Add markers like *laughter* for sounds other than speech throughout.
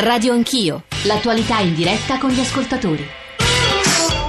Radio Anch'io, l'attualità in diretta con gli ascoltatori.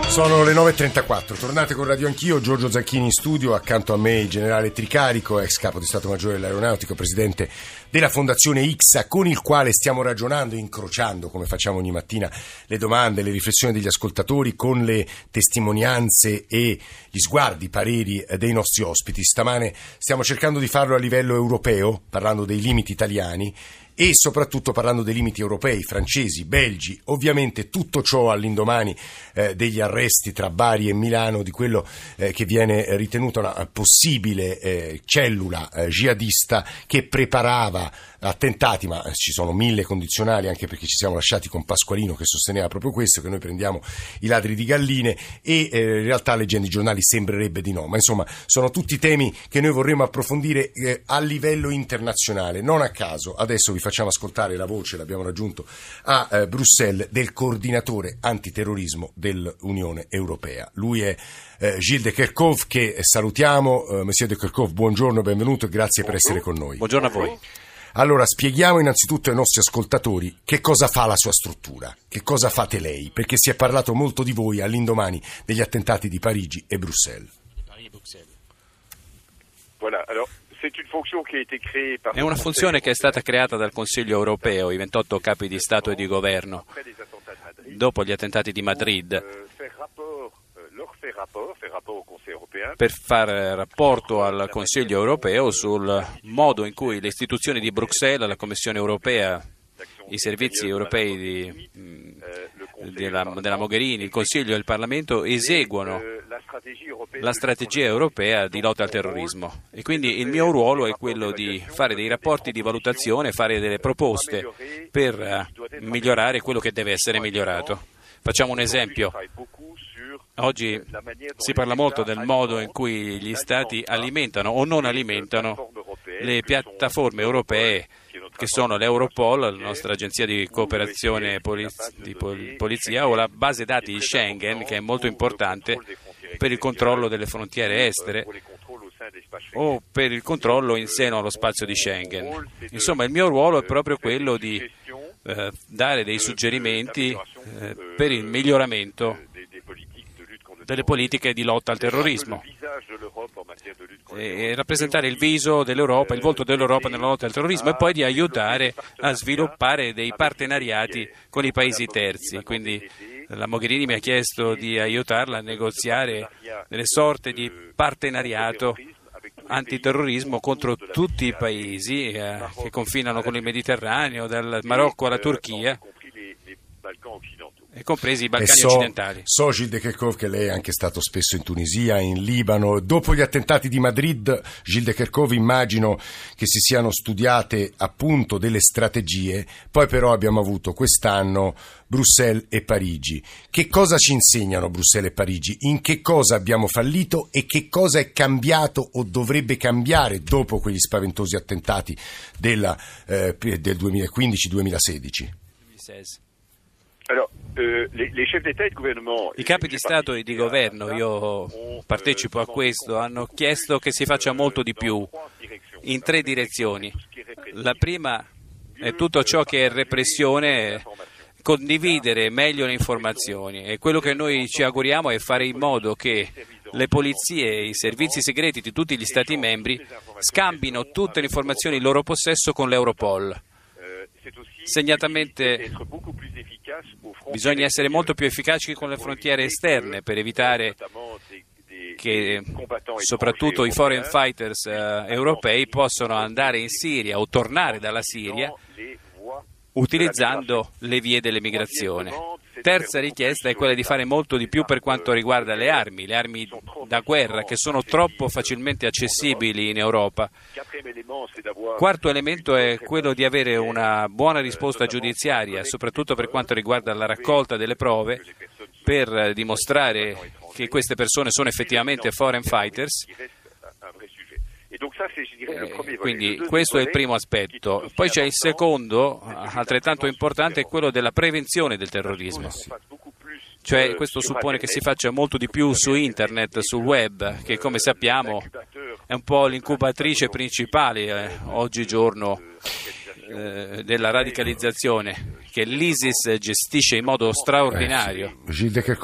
Sono le 9.34, tornate con Radio Anch'io, Giorgio Zacchini in studio, accanto a me il generale Tricarico, ex capo di Stato Maggiore dell'Aeronautico, presidente della Fondazione IXA, con il quale stiamo ragionando, incrociando, come facciamo ogni mattina, le domande, le riflessioni degli ascoltatori con le testimonianze e gli sguardi, i pareri dei nostri ospiti. Stamane stiamo cercando di farlo a livello europeo, parlando dei limiti italiani e soprattutto parlando dei limiti europei, francesi, belgi, ovviamente tutto ciò all'indomani eh, degli arresti tra Bari e Milano di quello eh, che viene ritenuta una possibile eh, cellula eh, jihadista che preparava attentati, ma ci sono mille condizionali anche perché ci siamo lasciati con Pasqualino che sosteneva proprio questo, che noi prendiamo i ladri di galline e eh, in realtà leggendo i giornali sembrerebbe di no, ma insomma sono tutti temi che noi vorremmo approfondire eh, a livello internazionale, non a caso adesso vi facciamo ascoltare la voce, l'abbiamo raggiunto a eh, Bruxelles, del coordinatore antiterrorismo dell'Unione Europea. Lui è eh, Gilles de Kerkov che salutiamo, eh, Monsieur de Kerkov buongiorno, benvenuto e grazie per essere con noi. Buongiorno a voi. Allora, spieghiamo innanzitutto ai nostri ascoltatori che cosa fa la sua struttura, che cosa fate lei, perché si è parlato molto di voi all'indomani degli attentati di Parigi e Bruxelles. Voilà, alors è una funzione che è stata creata dal Consiglio europeo, i 28 capi di Stato e di governo, dopo gli attentati di Madrid, per fare rapporto al Consiglio europeo sul modo in cui le istituzioni di Bruxelles, la Commissione europea, i servizi europei di, della, della Mogherini, il Consiglio e il Parlamento eseguono la strategia europea di lotta al terrorismo. e quindi il mio ruolo è quello di fare dei rapporti di valutazione, fare delle proposte per migliorare quello che deve essere migliorato. Facciamo un esempio. Oggi si parla molto del modo in cui gli Stati alimentano o non alimentano le piattaforme europee che sono l'Europol, la nostra agenzia di cooperazione poliz- di pol- polizia, o la base dati di Schengen, che è molto importante per il controllo delle frontiere estere o per il controllo in seno allo spazio di Schengen. Insomma, il mio ruolo è proprio quello di eh, dare dei suggerimenti eh, per il miglioramento delle politiche di lotta al terrorismo. e rappresentare il viso dell'Europa, il volto dell'Europa nella lotta al terrorismo e poi di aiutare a sviluppare dei partenariati con i paesi terzi. Quindi la Mogherini mi ha chiesto di aiutarla a negoziare delle sorte di partenariato antiterrorismo contro tutti i paesi eh, che confinano con il Mediterraneo, dal Marocco alla Turchia compresi i Balcani so, occidentali. So Gilles de Kerkhoff che lei è anche stato spesso in Tunisia, in Libano. Dopo gli attentati di Madrid, Gilles de Kerkhoff immagino che si siano studiate appunto delle strategie, poi però abbiamo avuto quest'anno Bruxelles e Parigi. Che cosa ci insegnano Bruxelles e Parigi? In che cosa abbiamo fallito e che cosa è cambiato o dovrebbe cambiare dopo quegli spaventosi attentati della, eh, del 2015-2016? Euh, I capi di Stato e di governo, io partecipo a questo, hanno chiesto che si faccia molto di più in tre direzioni. La prima è tutto ciò che è repressione, condividere meglio le informazioni. e quello che noi ci auguriamo è fare in modo che le polizie e i servizi segreti di tutti gli Stati membri scambino tutte le informazioni in loro possesso con l'Europol. Segnatamente bisogna essere molto più efficaci con le frontiere esterne per evitare che soprattutto i foreign fighters eh, europei possano andare in Siria o tornare dalla Siria utilizzando le vie dell'emigrazione. Terza richiesta è quella di fare molto di più per quanto riguarda le armi, le armi da guerra che sono troppo facilmente accessibili in Europa. Quarto elemento è quello di avere una buona risposta giudiziaria, soprattutto per quanto riguarda la raccolta delle prove per dimostrare che queste persone sono effettivamente foreign fighters eh, quindi questo è il primo aspetto. Poi c'è il secondo, altrettanto importante, è quello della prevenzione del terrorismo. Cioè questo suppone che si faccia molto di più su internet, sul web, che come sappiamo è un po' l'incubatrice principale eh, oggigiorno eh, della radicalizzazione che l'ISIS gestisce in modo straordinario. Eh, Gilles. Eh,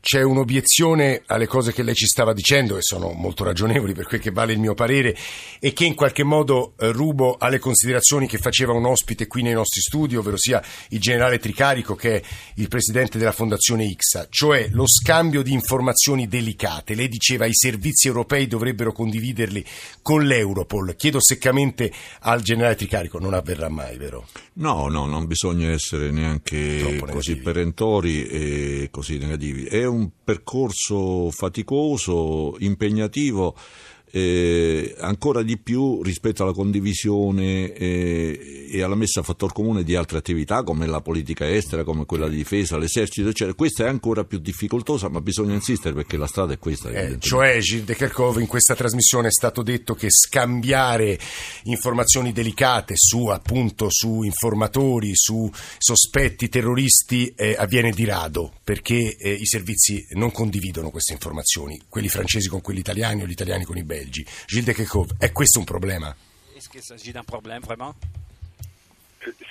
c'è un'obiezione alle cose che lei ci stava dicendo e sono molto ragionevoli per quel che vale il mio parere e che in qualche modo eh, rubo alle considerazioni che faceva un ospite qui nei nostri studi, ovvero sia il generale Tricarico che è il presidente della Fondazione IXA, cioè lo scambio di informazioni delicate. Lei diceva i servizi europei dovrebbero condividerli con l'Europol. Chiedo seccamente al generale Tricarico, non avverrà mai, vero? No, no, non bisogna essere neanche così perentori e così negativi. È un percorso faticoso, impegnativo eh, ancora di più rispetto alla condivisione eh, e alla messa a fattor comune di altre attività come la politica estera, come quella di difesa, l'esercito, eccetera. Questa è ancora più difficoltosa, ma bisogna insistere perché la strada è questa. Eh, cioè, Gilles de Kerkov, in questa trasmissione è stato detto che scambiare informazioni delicate su, appunto, su informatori, su sospetti terroristi eh, avviene di rado perché eh, i servizi non condividono queste informazioni, quelli francesi con quelli italiani o gli italiani con i belgi belgi. Gilles de Kekov, è questo un problema? Est-ce qu'il s'agit d'un problème vraiment?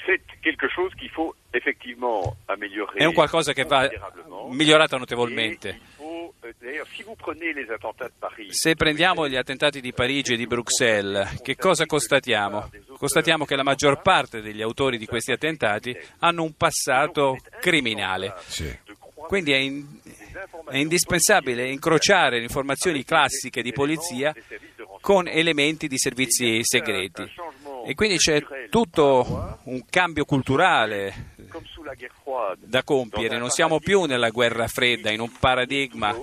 C'est quelque chose qu'il faut effectivement améliorer. È un qualcosa che va migliorato notevolmente. Euh, Se prendiamo gli attentati di Parigi e di Bruxelles, che cosa constatiamo? Constatiamo che la maggior parte degli autori di questi attentati hanno un passato criminale. Quindi è, in, è indispensabile incrociare le informazioni classiche di polizia con elementi di servizi segreti. E quindi c'è tutto un cambio culturale da compiere. Non siamo più nella guerra fredda, in un paradigma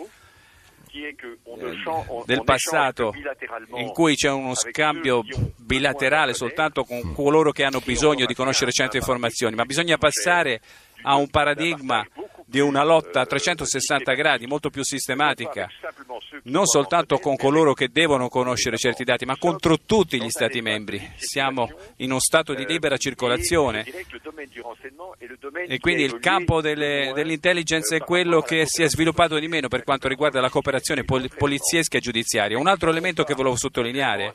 eh, del passato in cui c'è uno scambio bilaterale soltanto con coloro che hanno bisogno di conoscere certe informazioni, ma bisogna passare a un paradigma di una lotta a 360 gradi, molto più sistematica, non soltanto con coloro che devono conoscere certi dati, ma contro tutti gli Stati membri. Siamo in uno stato di libera circolazione e quindi il campo delle, dell'intelligence è quello che si è sviluppato di meno per quanto riguarda la cooperazione poliziesca e giudiziaria. Un altro elemento che volevo sottolineare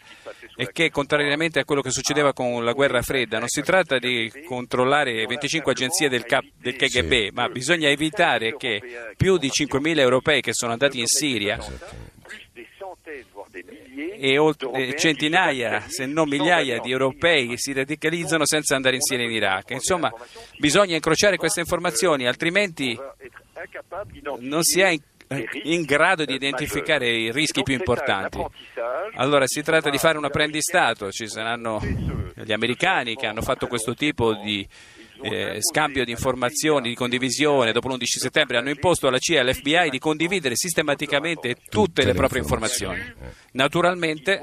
è che, contrariamente a quello che succedeva con la guerra fredda, non si tratta di controllare 25 agenzie del, del KGB, ma bisogna evitare che più di 5.000 europei che sono andati in Siria e centinaia, se non migliaia di europei si radicalizzano senza andare in Siria e in Iraq. Insomma, bisogna incrociare queste informazioni, altrimenti non si è in grado di identificare i rischi più importanti. Allora si tratta di fare un apprendistato, ci saranno gli americani che hanno fatto questo tipo di eh, scambio di informazioni, di condivisione, dopo l'11 settembre hanno imposto alla CIA e all'FBI di condividere sistematicamente tutte le proprie informazioni. Naturalmente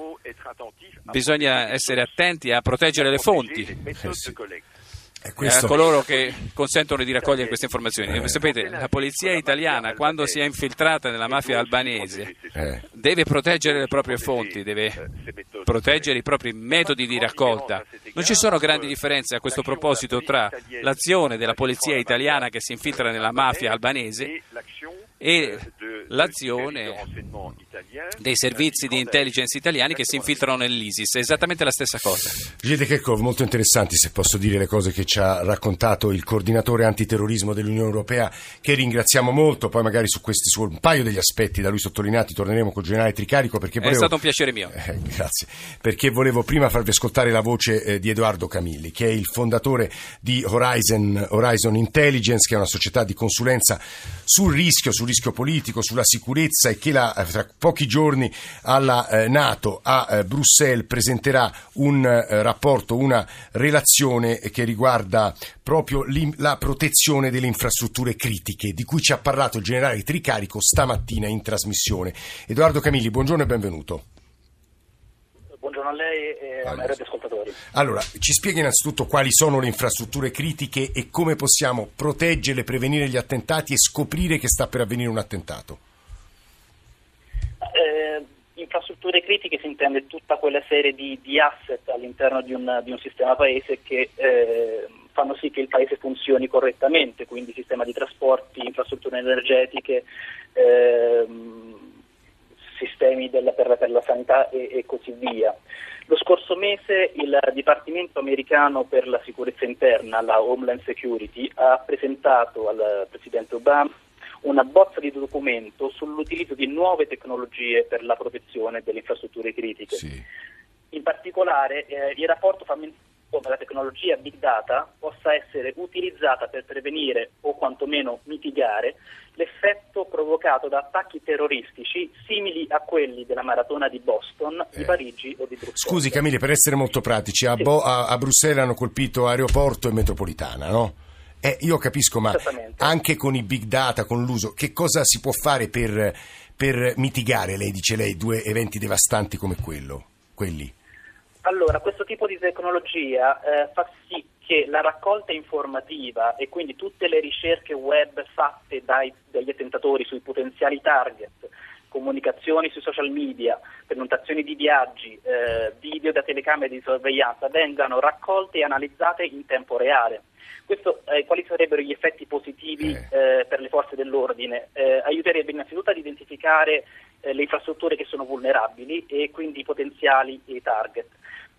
bisogna essere attenti a proteggere le fonti. Eh. Questo... a coloro che consentono di raccogliere queste informazioni. Eh. Sapete, la polizia italiana, quando si è infiltrata nella mafia albanese, eh. deve proteggere le proprie fonti, deve proteggere i propri metodi di raccolta. Non ci sono grandi differenze a questo proposito tra l'azione della polizia italiana che si infiltra nella mafia albanese e l'azione dei servizi di intelligence italiani che si infiltrano nell'ISIS. È esattamente la stessa cosa. Gide Kerkov, molto interessanti se posso dire le cose che ci ha raccontato il coordinatore antiterrorismo dell'Unione Europea, che ringraziamo molto. Poi magari su questi su un paio degli aspetti da lui sottolineati torneremo con il generale Tricarico. Perché volevo... È stato un piacere mio. Eh, grazie. Perché volevo prima farvi ascoltare la voce eh, di Edoardo Camilli, che è il fondatore di Horizon, Horizon Intelligence, che è una società di consulenza sul rischio, sul rischio politico, sulla sicurezza e che la, tra pochi giorni alla eh, Nato a eh, Bruxelles presenterà un eh, rapporto, una relazione che riguarda proprio la protezione delle infrastrutture critiche, di cui ci ha parlato il generale Tricarico stamattina in trasmissione. Edoardo Camilli, buongiorno e benvenuto. Buongiorno a lei. Ai ascoltatori. Allora, ci spieghi innanzitutto quali sono le infrastrutture critiche e come possiamo proteggerle, prevenire gli attentati e scoprire che sta per avvenire un attentato? Eh, infrastrutture critiche si intende tutta quella serie di, di asset all'interno di un, di un, sistema paese che eh, fanno sì che il paese funzioni correttamente, quindi sistema di trasporti, infrastrutture energetiche, eh, sistemi della, per, per, la sanità e, e così via. Lo scorso mese il Dipartimento americano per la sicurezza interna, la Homeland Security, ha presentato al Presidente Obama una bozza di documento sull'utilizzo di nuove tecnologie per la protezione delle infrastrutture critiche. Sì. In particolare eh, il rapporto fa menzione come la tecnologia big data possa essere utilizzata per prevenire o quantomeno mitigare l'effetto provocato da attacchi terroristici simili a quelli della maratona di Boston, eh. di Parigi o di Bruxelles. Scusi Camille, per essere molto pratici, a, sì. Bo- a, a Bruxelles hanno colpito aeroporto e metropolitana, no? Eh, io capisco, ma anche con i big data, con l'uso, che cosa si può fare per, per mitigare, lei dice lei, due eventi devastanti come quello, quelli? Allora, questo tipo di tecnologia eh, fa sì che la raccolta informativa e quindi tutte le ricerche web fatte dai, dagli attentatori sui potenziali target, comunicazioni sui social media, prenotazioni di viaggi, eh, video da telecamere di sorveglianza vengano raccolte e analizzate in tempo reale. Questo, eh, quali sarebbero gli effetti positivi eh. eh per le forze dell'ordine? Eh, aiuterebbe innanzitutto ad identificare eh, le infrastrutture che sono vulnerabili e quindi i potenziali target.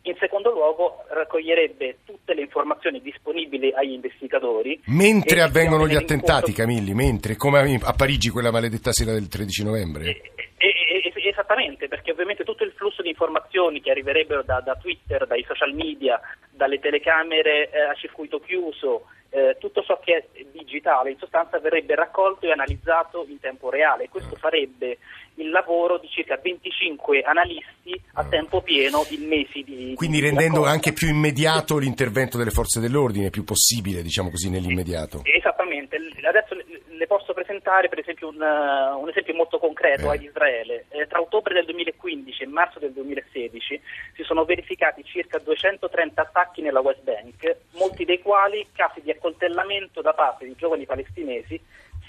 In secondo luogo raccoglierebbe tutte le informazioni disponibili agli investigatori. Mentre avvengono gli attentati. Camilli, mentre, come a Parigi quella maledetta sera del 13 novembre? E, e, e, esattamente, perché ovviamente tutto il flusso di informazioni che arriverebbero da, da Twitter, dai social media, dalle telecamere eh, a circuito chiuso, eh, tutto ciò che è digitale in sostanza verrebbe raccolto e analizzato in tempo reale. Questo farebbe il lavoro di circa 25 analisti a tempo pieno in mesi di... Quindi di rendendo raccolta. anche più immediato l'intervento delle forze dell'ordine, più possibile diciamo così nell'immediato. Esattamente, adesso le posso presentare per esempio un, uh, un esempio molto concreto eh. ad Israele. Eh, tra ottobre del 2015 e marzo del 2016 si sono verificati circa 230 attacchi nella West Bank, molti dei quali casi di accoltellamento da parte di giovani palestinesi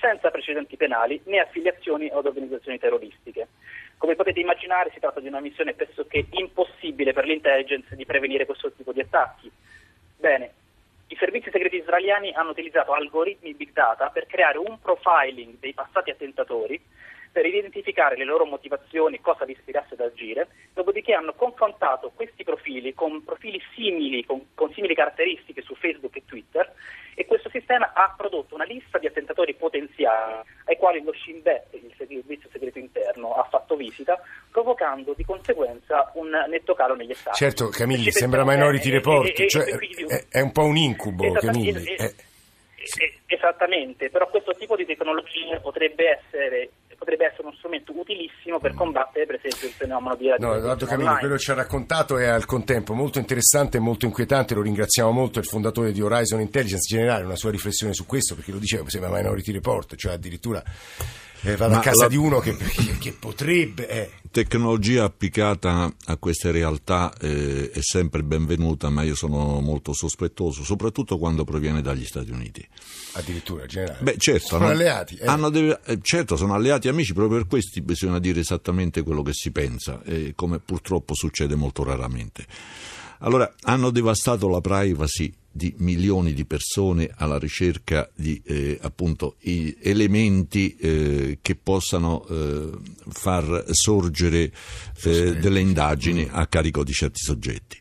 senza precedenti penali né affiliazioni ad organizzazioni terroristiche. Come potete immaginare si tratta di una missione pressoché impossibile per l'intelligence di prevenire questo tipo di attacchi. Bene, i servizi segreti israeliani hanno utilizzato algoritmi big data per creare un profiling dei passati attentatori per identificare le loro motivazioni, cosa li ispirasse ad agire, dopodiché hanno confrontato questi profili con profili simili, con, con simili caratteristiche su Facebook e Twitter e questo sistema ha prodotto una lista di attentatori potenziali ai quali lo Shin Bet, il servizio segreto interno, ha fatto visita, provocando di conseguenza un netto calo negli attacchi. Certo, Camilli, sembra Minority Report, cioè, è, è, un po' un incubo, Camilli. Eh, esattamente, però questo tipo di tecnologia potrebbe essere potrebbe essere uno strumento utilissimo per combattere per esempio il fenomeno di radicalizzazione. No, Edoardo Camillo, quello che ci ha raccontato è al contempo molto interessante e molto inquietante, lo ringraziamo molto, il fondatore di Horizon Intelligence Generale, una sua riflessione su questo, perché lo diceva, sembra Minority Report, cioè addirittura eh, vado Ma a casa la... di uno che, che potrebbe... Eh. Tecnologia applicata a queste realtà eh, è sempre benvenuta, ma io sono molto sospettoso, soprattutto quando proviene dagli Stati Uniti. Addirittura, generale? Beh, certo. Sono no? alleati. Eh. Deve... Eh, certo, sono alleati amici, proprio per questi bisogna dire esattamente quello che si pensa, come purtroppo succede molto raramente. Allora, hanno devastato la privacy di milioni di persone alla ricerca di eh, appunto elementi eh, che possano eh, far sorgere eh, delle indagini a carico di certi soggetti.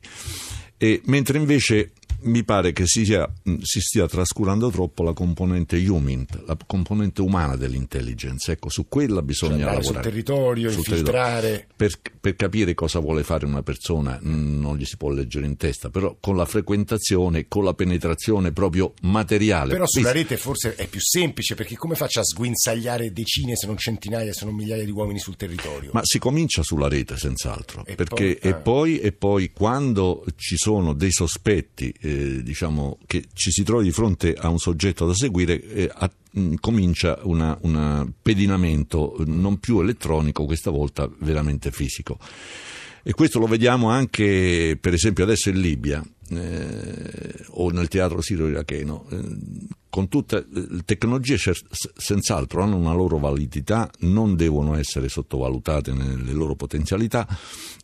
E, mentre invece mi pare che si, sia, si, stia trascurando troppo la componente human, la componente umana dell'intelligence. Ecco, su quella bisogna cioè lavorare. sul territorio, sul infiltrare. Territorio. Per, per, capire cosa vuole fare una persona non gli si può leggere in testa, però con la frequentazione, con la penetrazione proprio materiale. Però sulla rete forse è più semplice, perché come faccio a sguinzagliare decine, se non centinaia, se non migliaia di uomini sul territorio? Ma si comincia sulla rete, senz'altro. E, perché, poi, ah. e, poi, e poi quando ci sono dei sospetti eh, diciamo, che ci si trovi di fronte a un soggetto da seguire, eh, a, mh, mm, comincia un pedinamento non più elettronico, questa volta veramente fisico. E questo lo vediamo anche, per esempio, adesso in Libia eh, o nel teatro sirio-iracheno. Eh, con tutte le tecnologie senz'altro hanno una loro validità, non devono essere sottovalutate nelle loro potenzialità,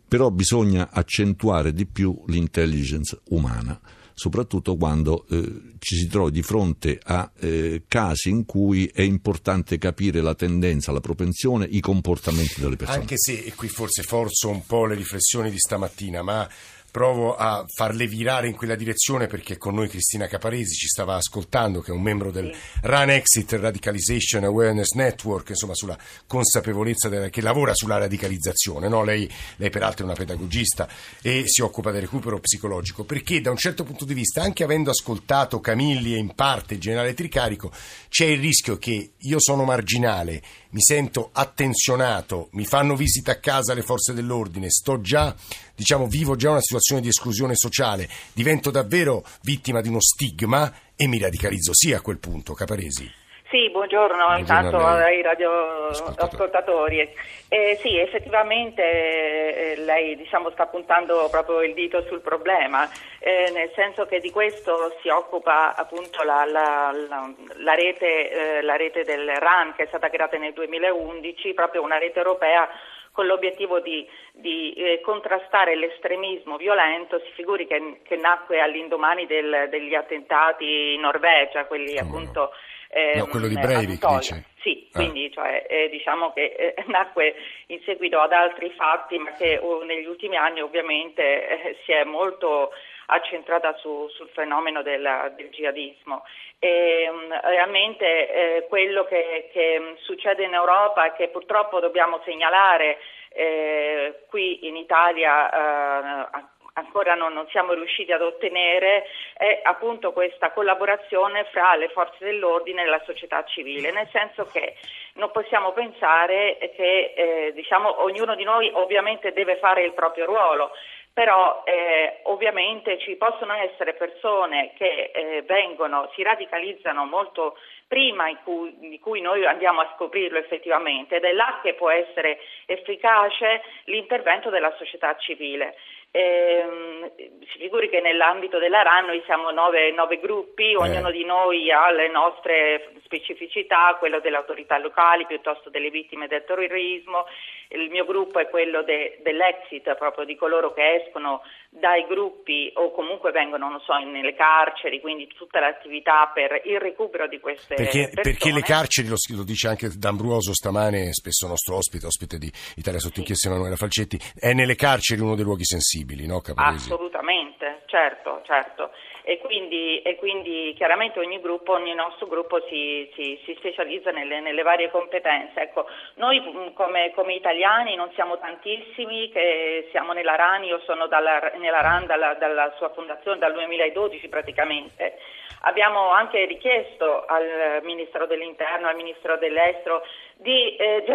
però bisogna accentuare di più l'intelligence umana soprattutto quando eh, ci si trova di fronte a eh, casi in cui è importante capire la tendenza, la propensione, i comportamenti delle persone. Anche se, e qui forse forzo un po' le riflessioni di stamattina, ma provo a farle virare in quella direzione perché con noi Cristina Caparesi ci stava ascoltando, che è un membro del RAN Exit Radicalization Awareness Network, insomma sulla consapevolezza della, che lavora sulla radicalizzazione. No? Lei, lei peraltro è una pedagogista e si occupa del recupero psicologico, perché da un certo punto di vista, anche avendo ascoltato Camilli e in parte il generale Tricarico, c'è il rischio che io sono marginale, mi sento attenzionato, mi fanno visita a casa le forze dell'ordine, sto già diciamo, vivo già una situazione di esclusione sociale, divento davvero vittima di uno stigma e mi radicalizzo sì a quel punto, Caparesi. Sì, buongiorno, buongiorno intanto ai radioascoltatori. Eh, sì, effettivamente eh, lei diciamo, sta puntando proprio il dito sul problema, eh, nel senso che di questo si occupa appunto la, la, la, la rete, eh, la rete del RAN che è stata creata nel 2011, proprio una rete europea con l'obiettivo di, di eh, contrastare l'estremismo violento, si figuri che, che nacque all'indomani del, degli attentati in Norvegia, quelli Come appunto... No. Eh, no, quello di Breivik dice. Sì, ah. quindi cioè, eh, diciamo che eh, *laughs* nacque in seguito ad altri fatti, ma che oh, negli ultimi anni ovviamente eh, si è molto accentrata su, sul fenomeno del, del jihadismo. E, um, realmente eh, quello che, che, succede in Europa e che purtroppo dobbiamo segnalare eh, qui in Italia eh, ancora non, non, siamo riusciti ad ottenere è appunto questa collaborazione fra le forze dell'ordine e la società civile, nel senso che non possiamo pensare che eh, diciamo, ognuno di noi ovviamente deve fare il proprio ruolo, però eh, ovviamente ci possono essere persone che eh, vengono, si radicalizzano molto prima cui, di cui noi andiamo a scoprirlo effettivamente ed è là che può essere efficace l'intervento della società civile. Eh, si figuri che nell'ambito della RAN noi siamo nove, nove gruppi, eh. ognuno di noi ha le nostre specificità, quello delle autorità locali piuttosto delle vittime del terrorismo, il mio gruppo è quello de, dell'exit, proprio di coloro che escono dai gruppi o comunque vengono, so, nelle carceri, quindi tutta l'attività per il recupero di queste perché, persone. Perché le carceri, lo, lo, dice anche D'Ambruoso stamane, spesso nostro ospite, ospite di Italia sotto inchiesta sì. Emanuela Falcetti, è nelle carceri uno dei luoghi sensibili, no Caparesi? Assolutamente, certo, certo e quindi, e quindi chiaramente ogni gruppo, ogni nostro gruppo si, si, si specializza nelle, nelle, varie competenze. Ecco, noi mm, come, come, italiani non siamo tantissimi che siamo nella RAN, io sono dalla, nella RAN dalla, dalla sua fondazione dal 2012 praticamente. Abbiamo anche richiesto al Ministro dell'Interno, al Ministro dell'Estero di, eh,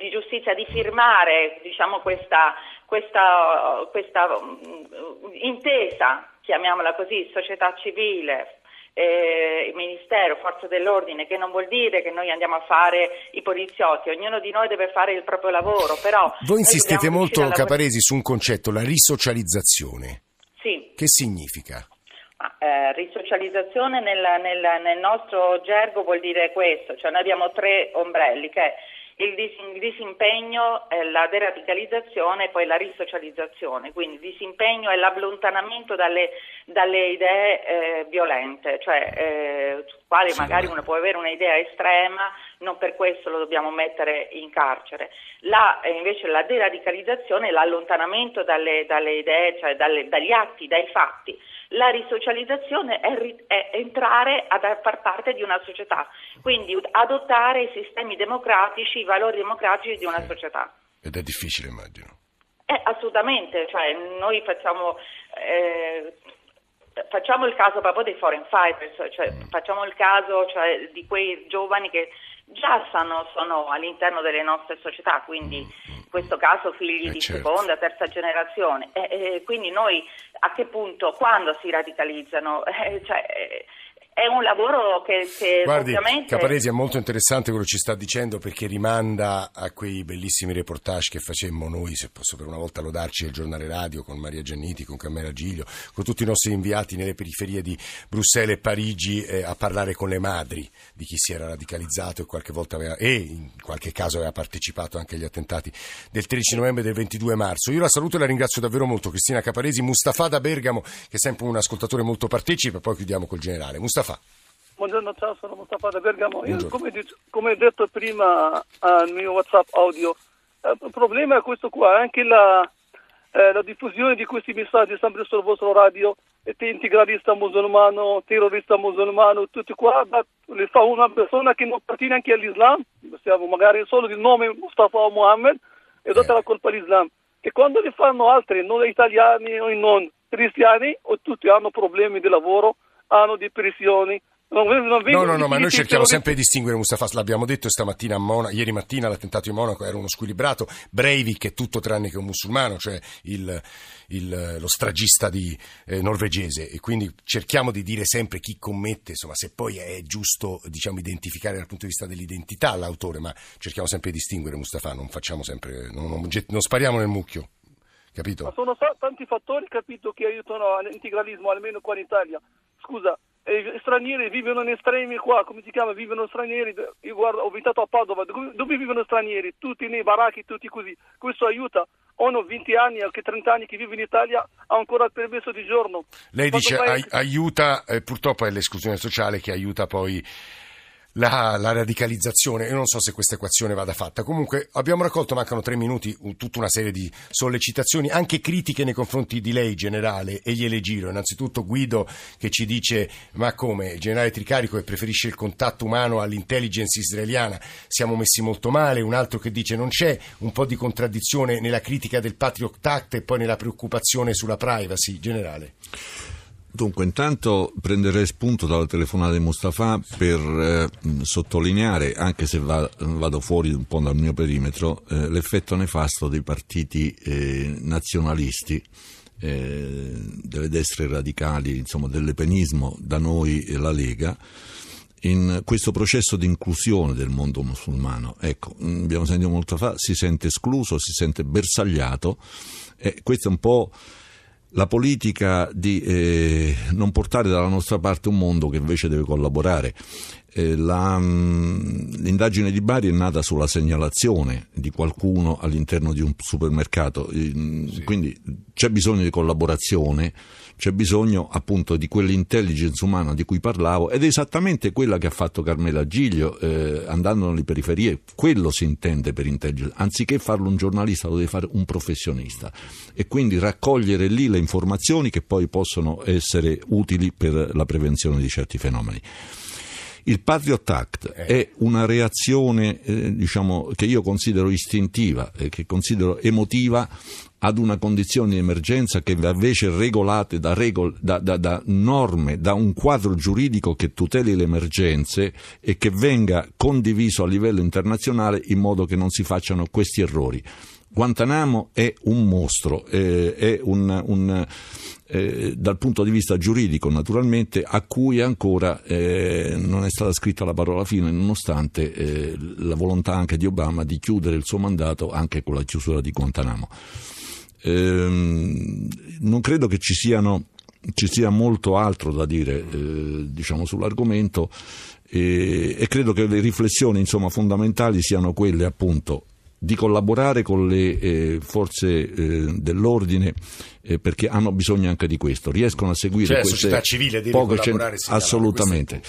di giustizia di firmare diciamo, questa, questa, questa um, intesa chiamiamola così, società civile, eh, Ministero, Forze dell'Ordine, che non vuol dire che noi andiamo a fare i poliziotti, ognuno di noi deve fare il proprio lavoro, però... Voi insistete molto, Caparesi, su un concetto, la risocializzazione. Sì. Che significa? Eh, risocializzazione nel, nel, nel, nostro gergo vuol dire questo, cioè noi abbiamo tre ombrelli che è il disimpegno la deradicalizzazione e poi la risocializzazione, quindi il disimpegno è l'allontanamento dalle, dalle idee eh, violente, cioè eh, quale magari uno può avere un'idea estrema, non per questo lo dobbiamo mettere in carcere. La, eh, invece la deradicalizzazione è l'allontanamento dalle, dalle idee, cioè dalle, dagli atti, dai fatti. La risocializzazione è, è, entrare a far parte di una società, quindi adottare i sistemi democratici, i valori democratici di una società. Ed è difficile, immagino. Eh, assolutamente, cioè, noi facciamo, eh, facciamo, il caso proprio dei foreign fighters, cioè, mm. facciamo il caso cioè, di quei giovani che già stanno, sono all'interno delle nostre società, quindi mm, mm. Questo caso figli eh, di certo. seconda, terza generazione. E, e, quindi noi a che punto, quando si radicalizzano? *laughs* Eh, cioè, è un lavoro che, che Guardi, ovviamente... Caparesi è molto interessante quello che ci sta dicendo perché rimanda a quei bellissimi reportage che facemmo noi, se posso per una volta lodarci, al giornale radio con Maria Gianniti, con Cammera Giglio, con tutti i nostri inviati nelle periferie di Bruxelles e Parigi eh, a parlare con le madri di chi si era radicalizzato e qualche volta aveva, e in qualche caso aveva partecipato anche agli attentati del 13 novembre e del 22 marzo. Io la saluto e la ringrazio davvero molto, Cristina Caparesi, Mustafa da Bergamo, che è sempre un ascoltatore molto partecipe, poi chiudiamo col generale. Mustafa. Buongiorno, ciao, sono Mustafa da Bergamo. Io, come, come, detto prima al mio WhatsApp audio, eh, il problema è questo qua, anche la, eh, la diffusione di questi messaggi sempre sul vostro radio, te integralista musulmano, terrorista musulmano, tutti qua, da, le fa una persona che non appartiene anche all'Islam, siamo magari solo il nome Mustafa o Mohammed, e date la colpa all'Islam. E quando le fanno altri, non italiani o non cristiani, o tutti hanno problemi di lavoro, hanno depressioni. Non, non no, no, no, ma noi cerchiamo sempre di distinguere Mustafa, l'abbiamo detto stamattina a Monaco, ieri mattina l'attentato di Monaco era uno squilibrato, Breivik è tutto tranne che un musulmano, cioè il, il, lo stragista di, eh, norvegese e quindi cerchiamo di dire sempre chi commette, insomma se poi è giusto diciamo, identificare dal punto di vista dell'identità l'autore, ma cerchiamo sempre di distinguere Mustafa, non facciamo sempre, non, non, non spariamo nel mucchio. Capito? Ma sono tanti fattori capito, che aiutano all'integralismo, almeno qua in Italia scusa, stranieri vivono in estremi qua, come si chiama? Vivono stranieri, io guardo, ho abitato a Padova, dove, dove, vivono stranieri? Tutti nei baracchi, tutti così. Questo aiuta. Ho 20 anni, anche 30 anni che vivo in Italia, ha ancora il permesso di giorno. Lei dice vai... aiuta, eh, purtroppo è l'esclusione sociale che aiuta poi la, la, radicalizzazione. Io non so se questa equazione vada fatta. Comunque abbiamo raccolto, mancano tre minuti, tutta una serie di sollecitazioni, anche critiche nei confronti di lei, generale, e gliele giro. Innanzitutto Guido che ci dice, ma come, il generale Tricarico che preferisce il contatto umano all'intelligence israeliana, siamo messi molto male. Un altro che dice non c'è un po' di contraddizione nella critica del Patriot Act e poi nella preoccupazione sulla privacy, generale. Dunque, intanto prenderei spunto dalla telefonata di Mustafa per eh, sottolineare, anche se va, vado fuori un po' dal mio perimetro, eh, l'effetto nefasto dei partiti eh, nazionalisti, eh, delle destre radicali, insomma dell'epenismo, da noi e la Lega, in questo processo di inclusione del mondo musulmano. Ecco, abbiamo sentito molto fa, si sente escluso, si sente bersagliato, e questo è un po' la politica di eh, non portare dalla nostra parte un mondo che invece deve collaborare. Eh, la, mh, l'indagine di Bari è nata sulla segnalazione di qualcuno all'interno di un supermercato, eh, sì. quindi c'è bisogno di collaborazione c'è bisogno appunto di quell'intelligence umana di cui parlavo ed è esattamente quella che ha fatto Carmela Giglio eh, andando nelle periferie, quello si intende per intelligence, anziché farlo un giornalista lo deve fare un professionista e quindi raccogliere lì le informazioni che poi possono essere utili per la prevenzione di certi fenomeni. Il Patriot Act eh. è una reazione eh, diciamo, che io considero istintiva e che considero emotiva ad una condizione di emergenza che va invece regolate da, regol- da, da, da, norme, da un quadro giuridico che tuteli le emergenze e che venga condiviso a livello internazionale in modo che non si facciano questi errori. Guantanamo è un mostro, eh, è un, un eh, dal punto di vista giuridico naturalmente a cui ancora eh, non è stata scritta la parola fine nonostante eh, la volontà anche di Obama di chiudere il suo mandato anche con la chiusura di Guantanamo. Ehm, non credo che ci, siano, ci, sia molto altro da dire eh, diciamo, sull'argomento e, e, credo che le riflessioni insomma, fondamentali siano quelle appunto di collaborare con le eh, forze eh, dell'ordine eh, perché hanno bisogno anche di questo, riescono a seguire cioè, queste la società civile deve poche collaborare cent- assolutamente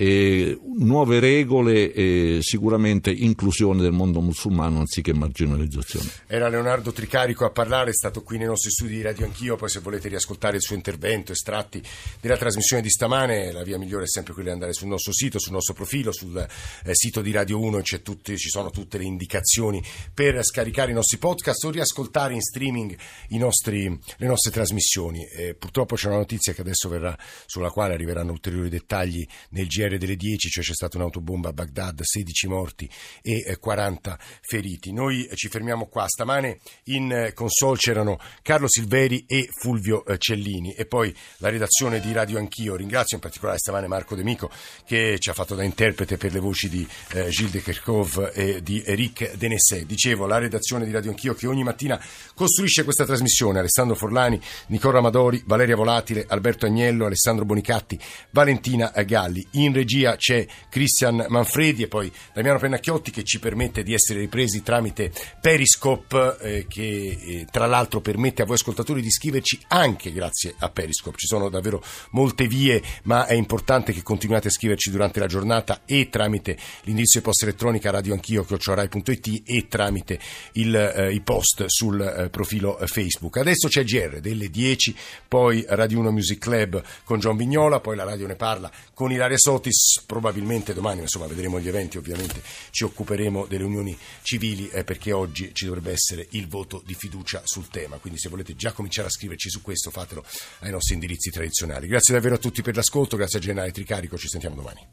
eh, nuove regole e sicuramente inclusione del mondo musulmano anziché marginalizzazione. Era Leonardo Tricarico a parlare, è stato qui nei nostri studi di Radio Anch'io, poi se volete riascoltare il suo intervento, estratti della trasmissione di stamane, la via migliore è sempre quella di andare sul nostro sito, sul nostro profilo, sul eh, sito di Radio 1 tutti, ci sono tutte le indicazioni per scaricare i nostri podcast o riascoltare in streaming nostri, le nostre trasmissioni. Eh, purtroppo c'è una notizia che adesso verrà, sulla quale arriveranno ulteriori dettagli nel GR delle 10, cioè c'è stata un'autobomba a Baghdad, 16 morti e 40 feriti. Noi ci fermiamo qua. Stamane in console c'erano Carlo Silveri e Fulvio Cellini e poi la redazione di Radio Anch'io. Ringrazio in particolare stamane Marco De Mico che ci ha fatto da interprete per le voci di eh, Gilles de Kerkhove e di Eric Denessé. Dicevo, la redazione di Radio Anch'io che ogni mattina costruisce questa trasmissione. Alessandro Forlani, Nicola Amadori, Valeria Volatile, Alberto Agnello, Alessandro Bonicatti, Valentina Galli. In regia c'è Cristian Manfredi e poi Damiano Pennacchiotti che ci permette di essere ripresi tramite Periscope eh, che eh, tra l'altro permette a voi ascoltatori di scriverci anche grazie a Periscope. Ci sono davvero molte vie, ma è importante che continuiate a scriverci durante la giornata e tramite l'indirizzo di posta elettronica radioanchio.it e tramite il, eh, i post sul eh, profilo Facebook. Adesso c'è GR delle 10, poi Radio 1 Music Club con John Vignola, poi la radio ne parla con Ilaria Sotis, probabilmente domani, insomma vedremo gli eventi, ovviamente ci occuperemo delle unioni civili eh, perché oggi ci dovrebbe essere il voto di fiducia sul tema, quindi se volete già cominciare a scriverci su questo fatelo ai nostri indirizzi tradizionali. Grazie davvero a tutti per l'ascolto, grazie a Gennaro Tricarico, ci sentiamo domani.